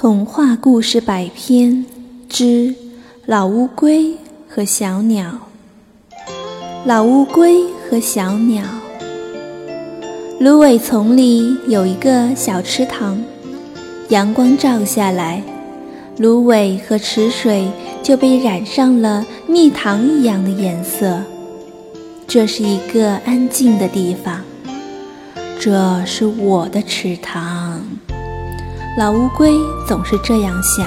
童话故事百篇之老乌龟和小鸟。老乌龟和小鸟。芦苇丛里有一个小池塘，阳光照下来，芦苇和池水就被染上了蜜糖一样的颜色。这是一个安静的地方，这是我的池塘。老乌龟总是这样想，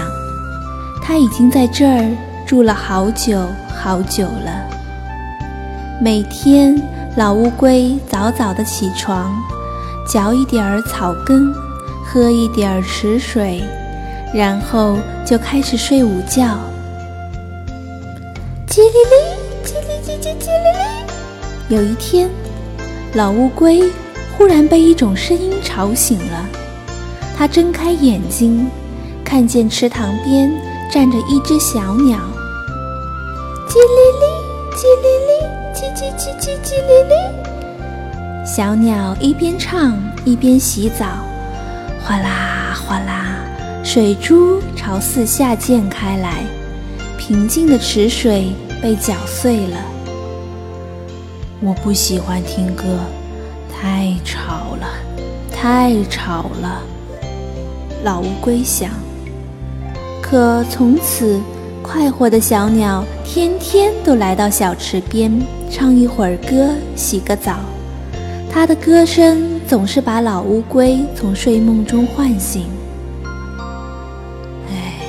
它已经在这儿住了好久好久了。每天，老乌龟早早的起床，嚼一点儿草根，喝一点儿池水，然后就开始睡午觉。叽哩哩，叽哩叽叽叽哩哩。有一天，老乌龟忽然被一种声音吵醒了。他睁开眼睛，看见池塘边站着一只小鸟。叽哩哩，叽哩哩，叽叽叽叽叽哩哩。小鸟一边唱一边洗澡，哗啦哗啦，水珠朝四下溅开来，平静的池水被搅碎了。我不喜欢听歌，太吵了，太吵了。老乌龟想，可从此，快活的小鸟天天都来到小池边，唱一会儿歌，洗个澡。它的歌声总是把老乌龟从睡梦中唤醒。唉，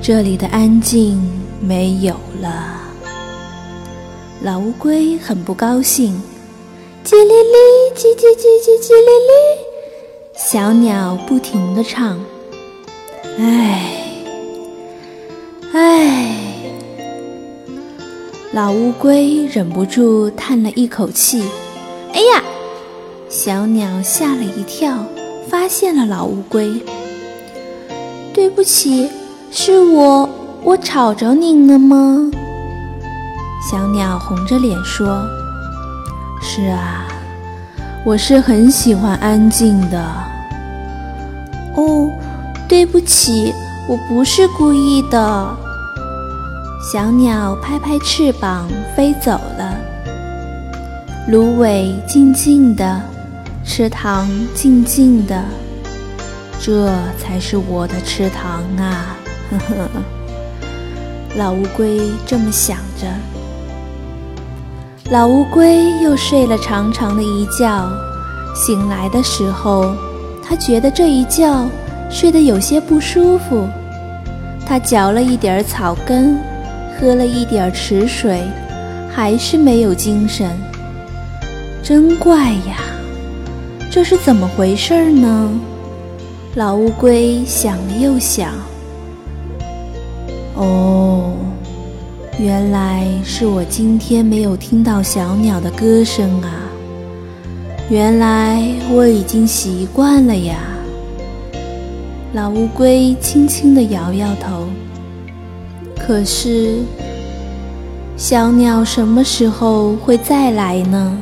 这里的安静没有了。老乌龟很不高兴，叽哩哩，叽叽叽叽叽哩哩。小鸟不停地唱：“唉，唉。”老乌龟忍不住叹了一口气。“哎呀！”小鸟吓了一跳，发现了老乌龟。“对不起，是我，我吵着您了吗？”小鸟红着脸说：“是啊。”我是很喜欢安静的。哦，对不起，我不是故意的。小鸟拍拍翅膀飞走了。芦苇静静的，池塘静静的，这才是我的池塘啊！呵呵，老乌龟这么想着。老乌龟又睡了长长的一觉，醒来的时候，它觉得这一觉睡得有些不舒服。它嚼了一点草根，喝了一点池水，还是没有精神。真怪呀，这是怎么回事呢？老乌龟想了又想，哦。原来是我今天没有听到小鸟的歌声啊！原来我已经习惯了呀。老乌龟轻轻地摇摇头。可是，小鸟什么时候会再来呢？